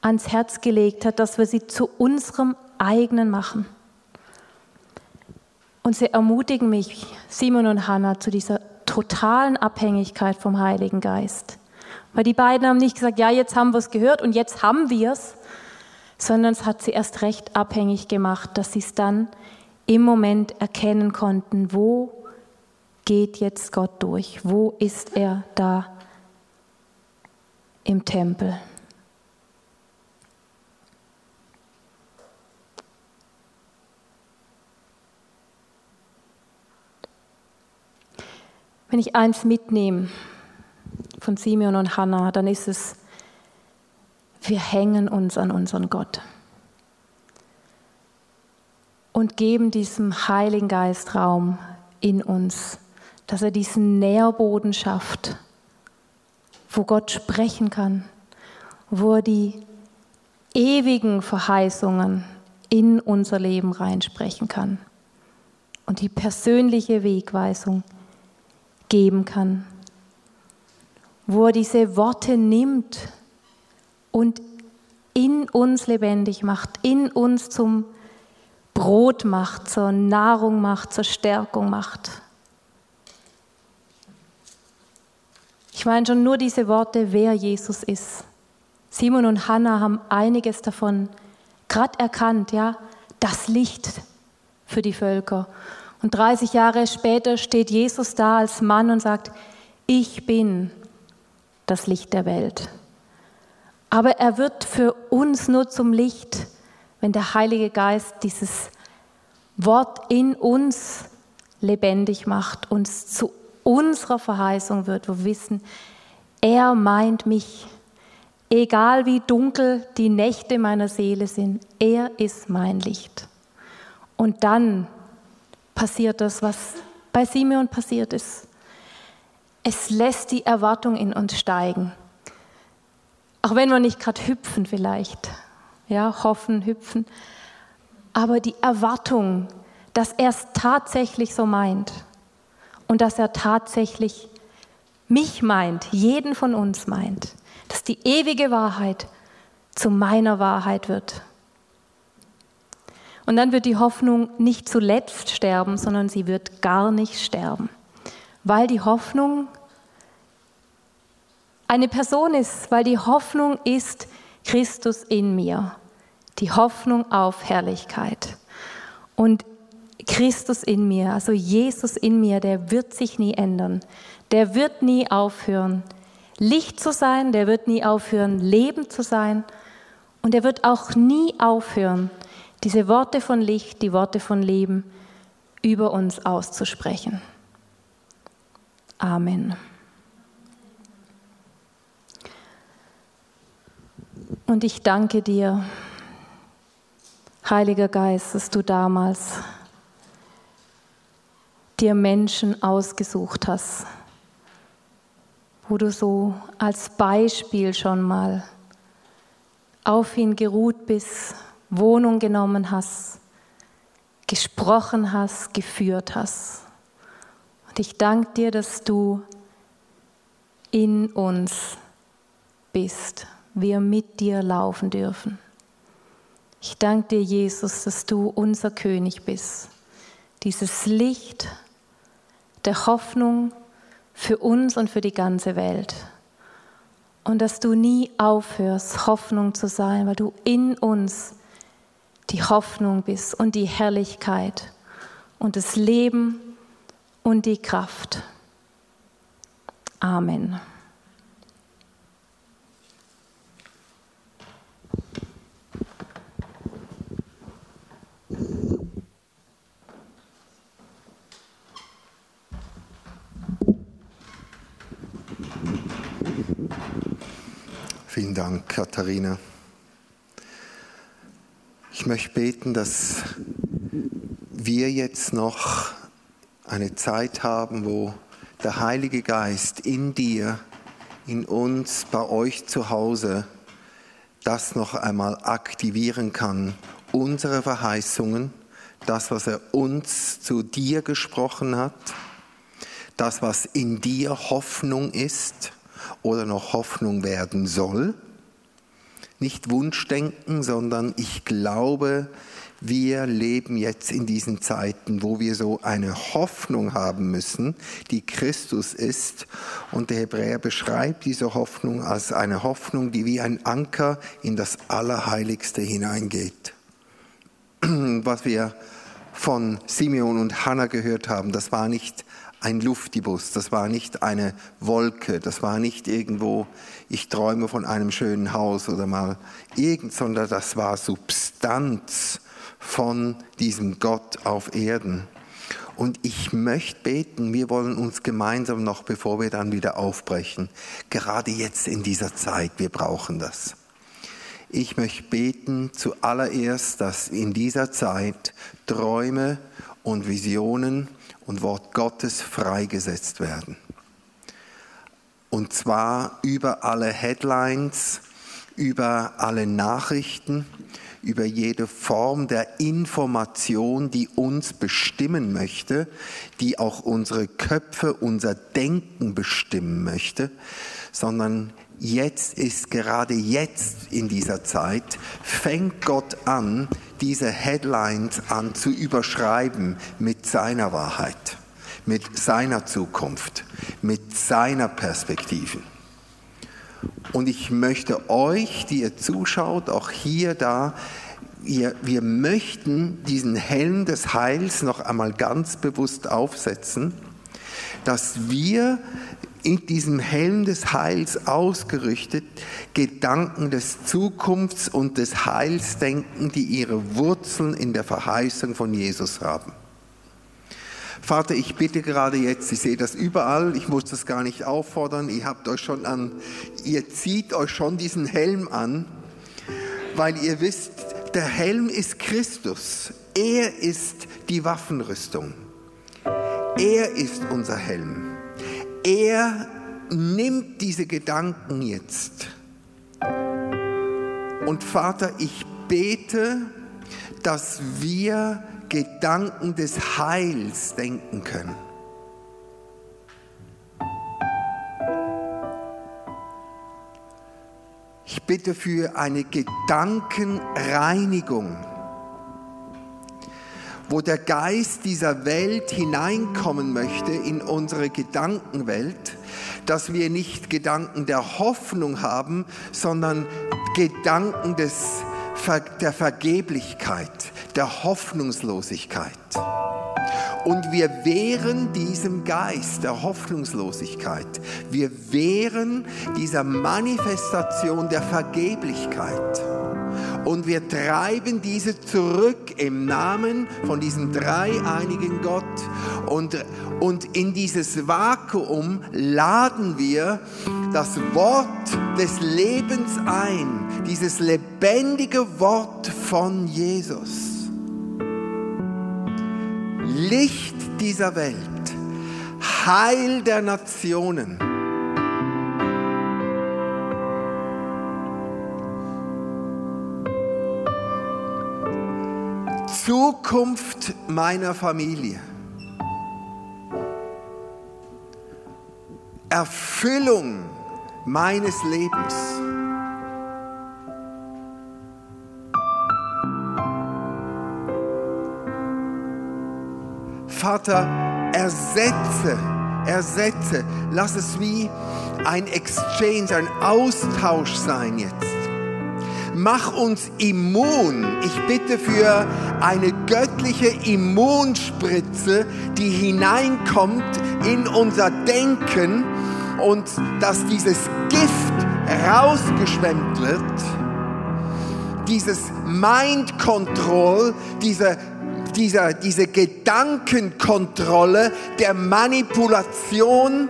ans Herz gelegt hat, dass wir sie zu unserem eigenen machen. Und sie ermutigen mich, Simon und Hannah, zu dieser totalen Abhängigkeit vom Heiligen Geist. Weil die beiden haben nicht gesagt, ja, jetzt haben wir es gehört und jetzt haben wir es, sondern es hat sie erst recht abhängig gemacht, dass sie es dann im Moment erkennen konnten, wo geht jetzt Gott durch, wo ist er da im Tempel. Wenn ich eins mitnehme von Simeon und Hannah, dann ist es, wir hängen uns an unseren Gott und geben diesem Heiligen Geist Raum in uns, dass er diesen Nährboden schafft, wo Gott sprechen kann, wo er die ewigen Verheißungen in unser Leben reinsprechen kann und die persönliche Wegweisung geben kann, wo er diese Worte nimmt und in uns lebendig macht, in uns zum Brot macht, zur Nahrung macht, zur Stärkung macht. Ich meine schon nur diese Worte, wer Jesus ist. Simon und Hannah haben einiges davon gerade erkannt, ja, das Licht für die Völker. Und 30 Jahre später steht Jesus da als Mann und sagt, ich bin das Licht der Welt. Aber er wird für uns nur zum Licht, wenn der Heilige Geist dieses Wort in uns lebendig macht, uns zu unserer Verheißung wird, wo wir wissen, er meint mich, egal wie dunkel die Nächte meiner Seele sind, er ist mein Licht. Und dann passiert das, was bei Simeon passiert ist. Es lässt die Erwartung in uns steigen. Auch wenn wir nicht gerade hüpfen vielleicht, ja, hoffen, hüpfen, aber die Erwartung, dass er es tatsächlich so meint und dass er tatsächlich mich meint, jeden von uns meint, dass die ewige Wahrheit zu meiner Wahrheit wird. Und dann wird die Hoffnung nicht zuletzt sterben, sondern sie wird gar nicht sterben, weil die Hoffnung eine Person ist, weil die Hoffnung ist Christus in mir, die Hoffnung auf Herrlichkeit. Und Christus in mir, also Jesus in mir, der wird sich nie ändern. Der wird nie aufhören, Licht zu sein, der wird nie aufhören, Leben zu sein. Und er wird auch nie aufhören, diese Worte von Licht, die Worte von Leben über uns auszusprechen. Amen. Und ich danke dir, Heiliger Geist, dass du damals dir Menschen ausgesucht hast, wo du so als Beispiel schon mal auf ihn geruht bist, Wohnung genommen hast, gesprochen hast, geführt hast. Und ich danke dir, dass du in uns bist, wir mit dir laufen dürfen. Ich danke dir, Jesus, dass du unser König bist, dieses Licht der Hoffnung für uns und für die ganze Welt. Und dass du nie aufhörst, Hoffnung zu sein, weil du in uns die Hoffnung bist und die Herrlichkeit und das Leben und die Kraft. Amen. Vielen Dank, Katharina. Ich möchte beten, dass wir jetzt noch eine Zeit haben, wo der Heilige Geist in dir, in uns, bei euch zu Hause, das noch einmal aktivieren kann. Unsere Verheißungen, das, was er uns zu dir gesprochen hat, das, was in dir Hoffnung ist oder noch Hoffnung werden soll. Nicht Wunschdenken, sondern ich glaube, wir leben jetzt in diesen Zeiten, wo wir so eine Hoffnung haben müssen, die Christus ist. Und der Hebräer beschreibt diese Hoffnung als eine Hoffnung, die wie ein Anker in das Allerheiligste hineingeht. Was wir von Simeon und Hannah gehört haben, das war nicht ein Luftibus, das war nicht eine Wolke, das war nicht irgendwo, ich träume von einem schönen Haus oder mal irgend, sondern das war Substanz von diesem Gott auf Erden. Und ich möchte beten, wir wollen uns gemeinsam noch, bevor wir dann wieder aufbrechen, gerade jetzt in dieser Zeit, wir brauchen das. Ich möchte beten zuallererst, dass in dieser Zeit Träume und Visionen und Wort Gottes freigesetzt werden. Und zwar über alle Headlines, über alle Nachrichten, über jede Form der Information, die uns bestimmen möchte, die auch unsere Köpfe, unser Denken bestimmen möchte, sondern jetzt ist gerade jetzt in dieser Zeit, fängt Gott an, diese Headlines an zu überschreiben mit seiner Wahrheit, mit seiner Zukunft, mit seiner Perspektive. Und ich möchte euch, die ihr zuschaut, auch hier da, wir, wir möchten diesen Helm des Heils noch einmal ganz bewusst aufsetzen, dass wir in diesem Helm des Heils ausgerichtet Gedanken des Zukunfts- und des Heilsdenken, die ihre Wurzeln in der Verheißung von Jesus haben. Vater, ich bitte gerade jetzt, ich sehe das überall, ich muss das gar nicht auffordern, ihr habt euch schon an, ihr zieht euch schon diesen Helm an, weil ihr wisst, der Helm ist Christus. Er ist die Waffenrüstung. Er ist unser Helm. Er nimmt diese Gedanken jetzt. Und Vater, ich bete, dass wir Gedanken des Heils denken können. Ich bitte für eine Gedankenreinigung, wo der Geist dieser Welt hineinkommen möchte in unsere Gedankenwelt, dass wir nicht Gedanken der Hoffnung haben, sondern Gedanken des, der Vergeblichkeit, der Hoffnungslosigkeit. Und wir wehren diesem Geist der Hoffnungslosigkeit. Wir wehren dieser Manifestation der Vergeblichkeit. Und wir treiben diese zurück im Namen von diesem dreieinigen Gott. Und, und in dieses Vakuum laden wir das Wort des Lebens ein, dieses lebendige Wort von Jesus. Licht dieser Welt, Heil der Nationen. Zukunft meiner Familie. Erfüllung meines Lebens. Vater, ersetze, ersetze, lass es wie ein Exchange, ein Austausch sein jetzt. Mach uns immun. Ich bitte für eine göttliche Immunspritze, die hineinkommt in unser Denken und dass dieses Gift rausgeschwemmt wird. Dieses Mind Control, diese dieser, diese Gedankenkontrolle der Manipulation,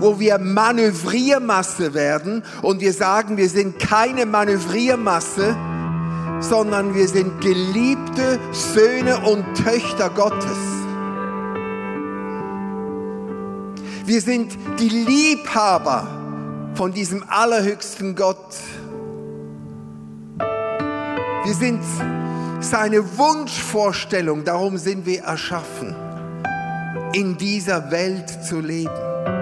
wo wir Manövriermasse werden und wir sagen, wir sind keine Manövriermasse, sondern wir sind geliebte Söhne und Töchter Gottes. Wir sind die Liebhaber von diesem allerhöchsten Gott. Wir sind seine Wunschvorstellung, darum sind wir erschaffen, in dieser Welt zu leben.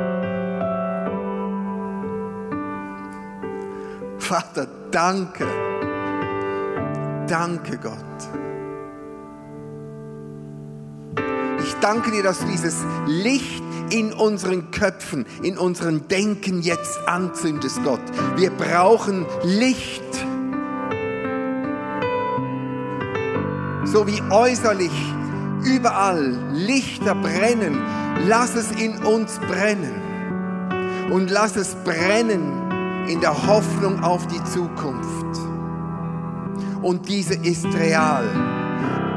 Vater, danke, danke Gott. Ich danke dir, dass du dieses Licht in unseren Köpfen, in unseren Denken jetzt anzündest, Gott. Wir brauchen Licht. so wie äußerlich überall Lichter brennen, lass es in uns brennen. Und lass es brennen in der Hoffnung auf die Zukunft. Und diese ist real.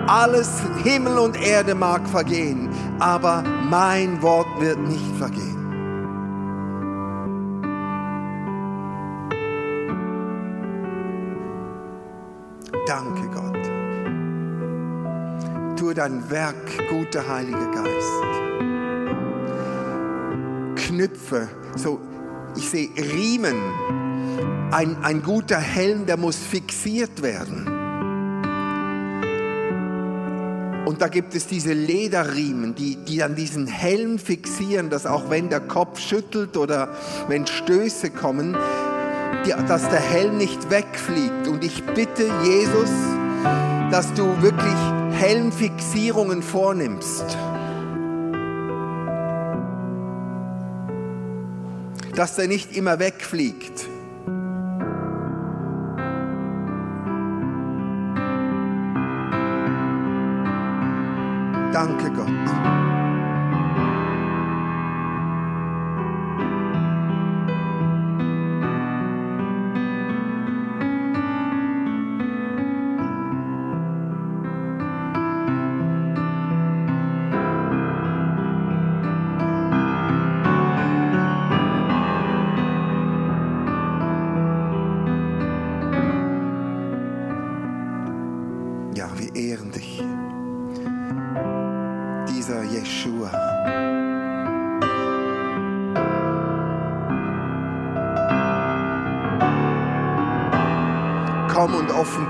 Alles Himmel und Erde mag vergehen, aber mein Wort wird nicht vergehen. Danke, Gott tue dein Werk, guter Heiliger Geist. Knüpfe, so, ich sehe Riemen. Ein, ein guter Helm, der muss fixiert werden. Und da gibt es diese Lederriemen, die, die dann diesen Helm fixieren, dass auch wenn der Kopf schüttelt oder wenn Stöße kommen, die, dass der Helm nicht wegfliegt. Und ich bitte Jesus, dass du wirklich Helmfixierungen vornimmst. Dass der nicht immer wegfliegt. Danke Gott.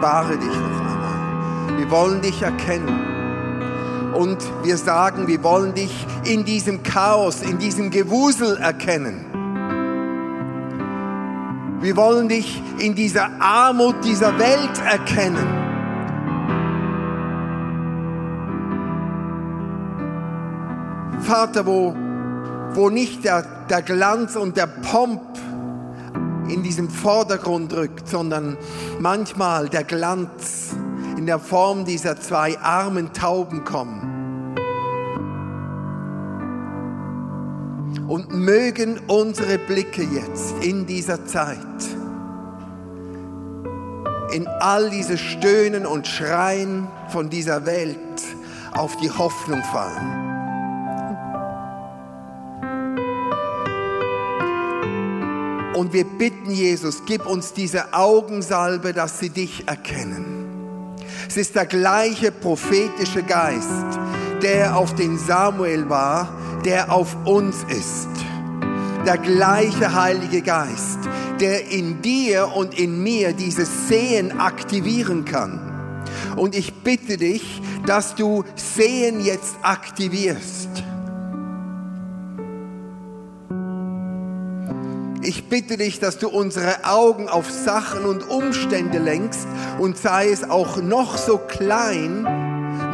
Offenbare dich noch einmal. Wir wollen dich erkennen. Und wir sagen, wir wollen dich in diesem Chaos, in diesem Gewusel erkennen. Wir wollen dich in dieser Armut dieser Welt erkennen. Vater, wo, wo nicht der, der Glanz und der Pomp in diesem Vordergrund rückt, sondern manchmal der Glanz in der Form dieser zwei armen Tauben kommen. Und mögen unsere Blicke jetzt in dieser Zeit, in all diese Stöhnen und Schreien von dieser Welt auf die Hoffnung fallen. Und wir bitten Jesus, gib uns diese Augensalbe, dass sie dich erkennen. Es ist der gleiche prophetische Geist, der auf den Samuel war, der auf uns ist. Der gleiche Heilige Geist, der in dir und in mir dieses Sehen aktivieren kann. Und ich bitte dich, dass du Sehen jetzt aktivierst. Ich bitte dich, dass du unsere Augen auf Sachen und Umstände lenkst und sei es auch noch so klein,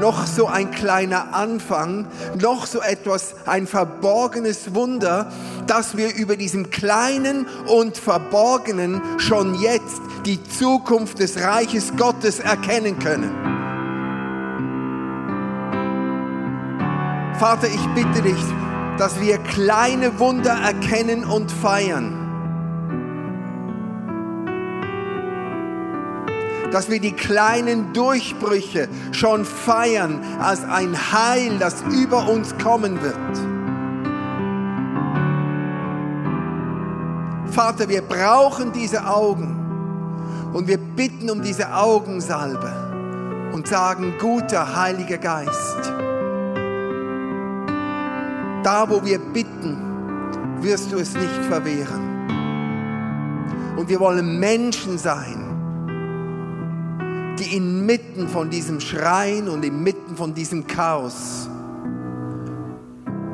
noch so ein kleiner Anfang, noch so etwas, ein verborgenes Wunder, dass wir über diesem kleinen und verborgenen schon jetzt die Zukunft des Reiches Gottes erkennen können. Vater, ich bitte dich, dass wir kleine Wunder erkennen und feiern. Dass wir die kleinen Durchbrüche schon feiern als ein Heil, das über uns kommen wird. Vater, wir brauchen diese Augen und wir bitten um diese Augensalbe und sagen, guter Heiliger Geist, da, wo wir bitten, wirst du es nicht verwehren. Und wir wollen Menschen sein, die inmitten von diesem Schreien und inmitten von diesem Chaos,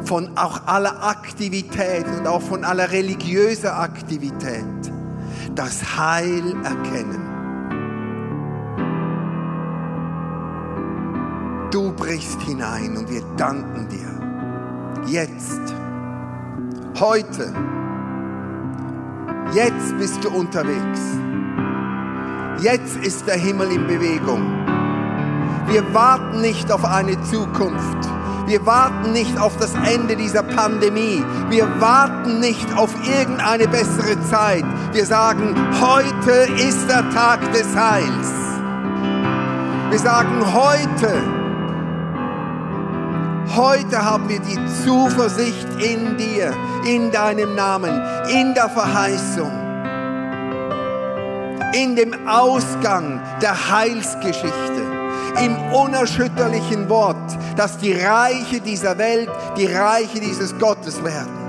von auch aller Aktivität und auch von aller religiöser Aktivität, das Heil erkennen. Du brichst hinein und wir danken dir. Jetzt, heute, jetzt bist du unterwegs. Jetzt ist der Himmel in Bewegung. Wir warten nicht auf eine Zukunft. Wir warten nicht auf das Ende dieser Pandemie. Wir warten nicht auf irgendeine bessere Zeit. Wir sagen, heute ist der Tag des Heils. Wir sagen, heute Heute haben wir die Zuversicht in dir, in deinem Namen, in der Verheißung, in dem Ausgang der Heilsgeschichte, im unerschütterlichen Wort, dass die Reiche dieser Welt die Reiche dieses Gottes werden.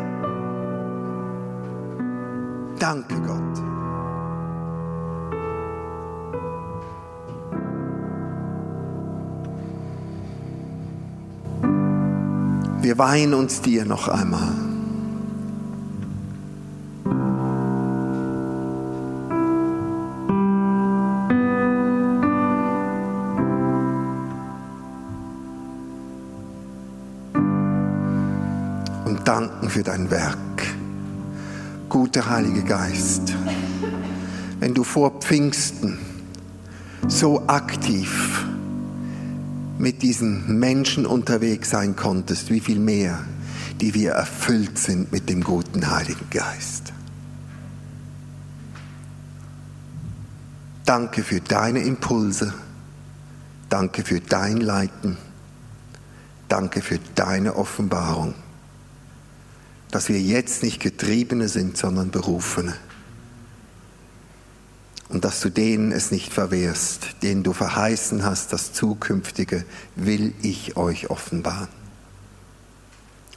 Danke Gott. Wir weihen uns dir noch einmal. Für dein Werk. Guter Heiliger Geist, wenn du vor Pfingsten so aktiv mit diesen Menschen unterwegs sein konntest, wie viel mehr, die wir erfüllt sind mit dem guten Heiligen Geist. Danke für deine Impulse. Danke für dein Leiten. Danke für deine Offenbarung. Dass wir jetzt nicht Getriebene sind, sondern Berufene und dass du denen es nicht verwehrst, denen du verheißen hast, das Zukünftige will ich euch offenbaren.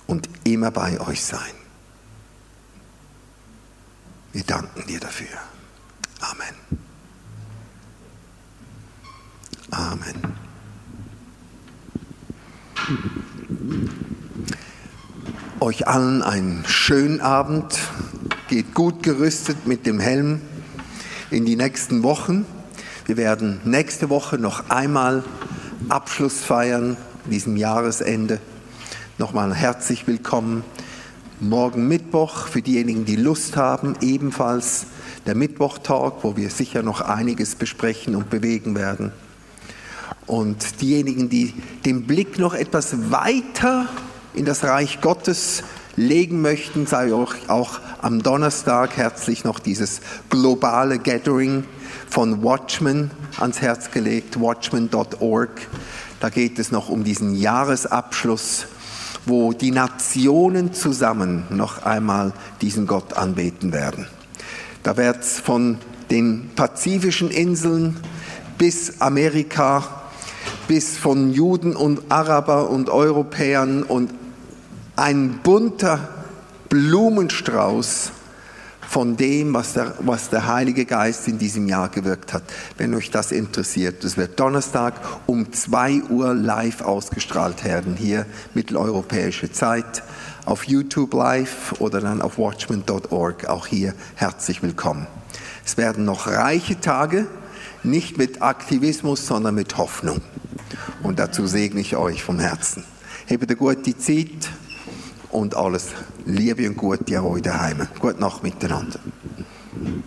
und immer bei euch sein. Wir danken dir dafür. Amen. Amen. Euch allen einen schönen Abend. Geht gut gerüstet mit dem Helm in die nächsten Wochen. Wir werden nächste Woche noch einmal Abschluss feiern, diesem Jahresende. Nochmal herzlich willkommen. Morgen Mittwoch für diejenigen, die Lust haben, ebenfalls der Mittwochtalk, wo wir sicher noch einiges besprechen und bewegen werden. Und diejenigen, die den Blick noch etwas weiter in das Reich Gottes legen möchten, sei euch auch am Donnerstag herzlich noch dieses globale Gathering von Watchmen ans Herz gelegt, watchmen.org. Da geht es noch um diesen Jahresabschluss, wo die Nationen zusammen noch einmal diesen Gott anbeten werden. Da wird es von den pazifischen Inseln bis Amerika bis von Juden und Araber und Europäern und ein bunter Blumenstrauß von dem, was der, was der Heilige Geist in diesem Jahr gewirkt hat. Wenn euch das interessiert, das wird Donnerstag um 2 Uhr live ausgestrahlt werden, hier mitteleuropäische Zeit, auf YouTube live oder dann auf watchman.org, auch hier herzlich willkommen. Es werden noch reiche Tage, nicht mit Aktivismus, sondern mit Hoffnung. Und dazu segne ich euch vom Herzen. Habt eine gute Zeit und alles Liebe und Gute an euch daheim. Gute Nacht miteinander.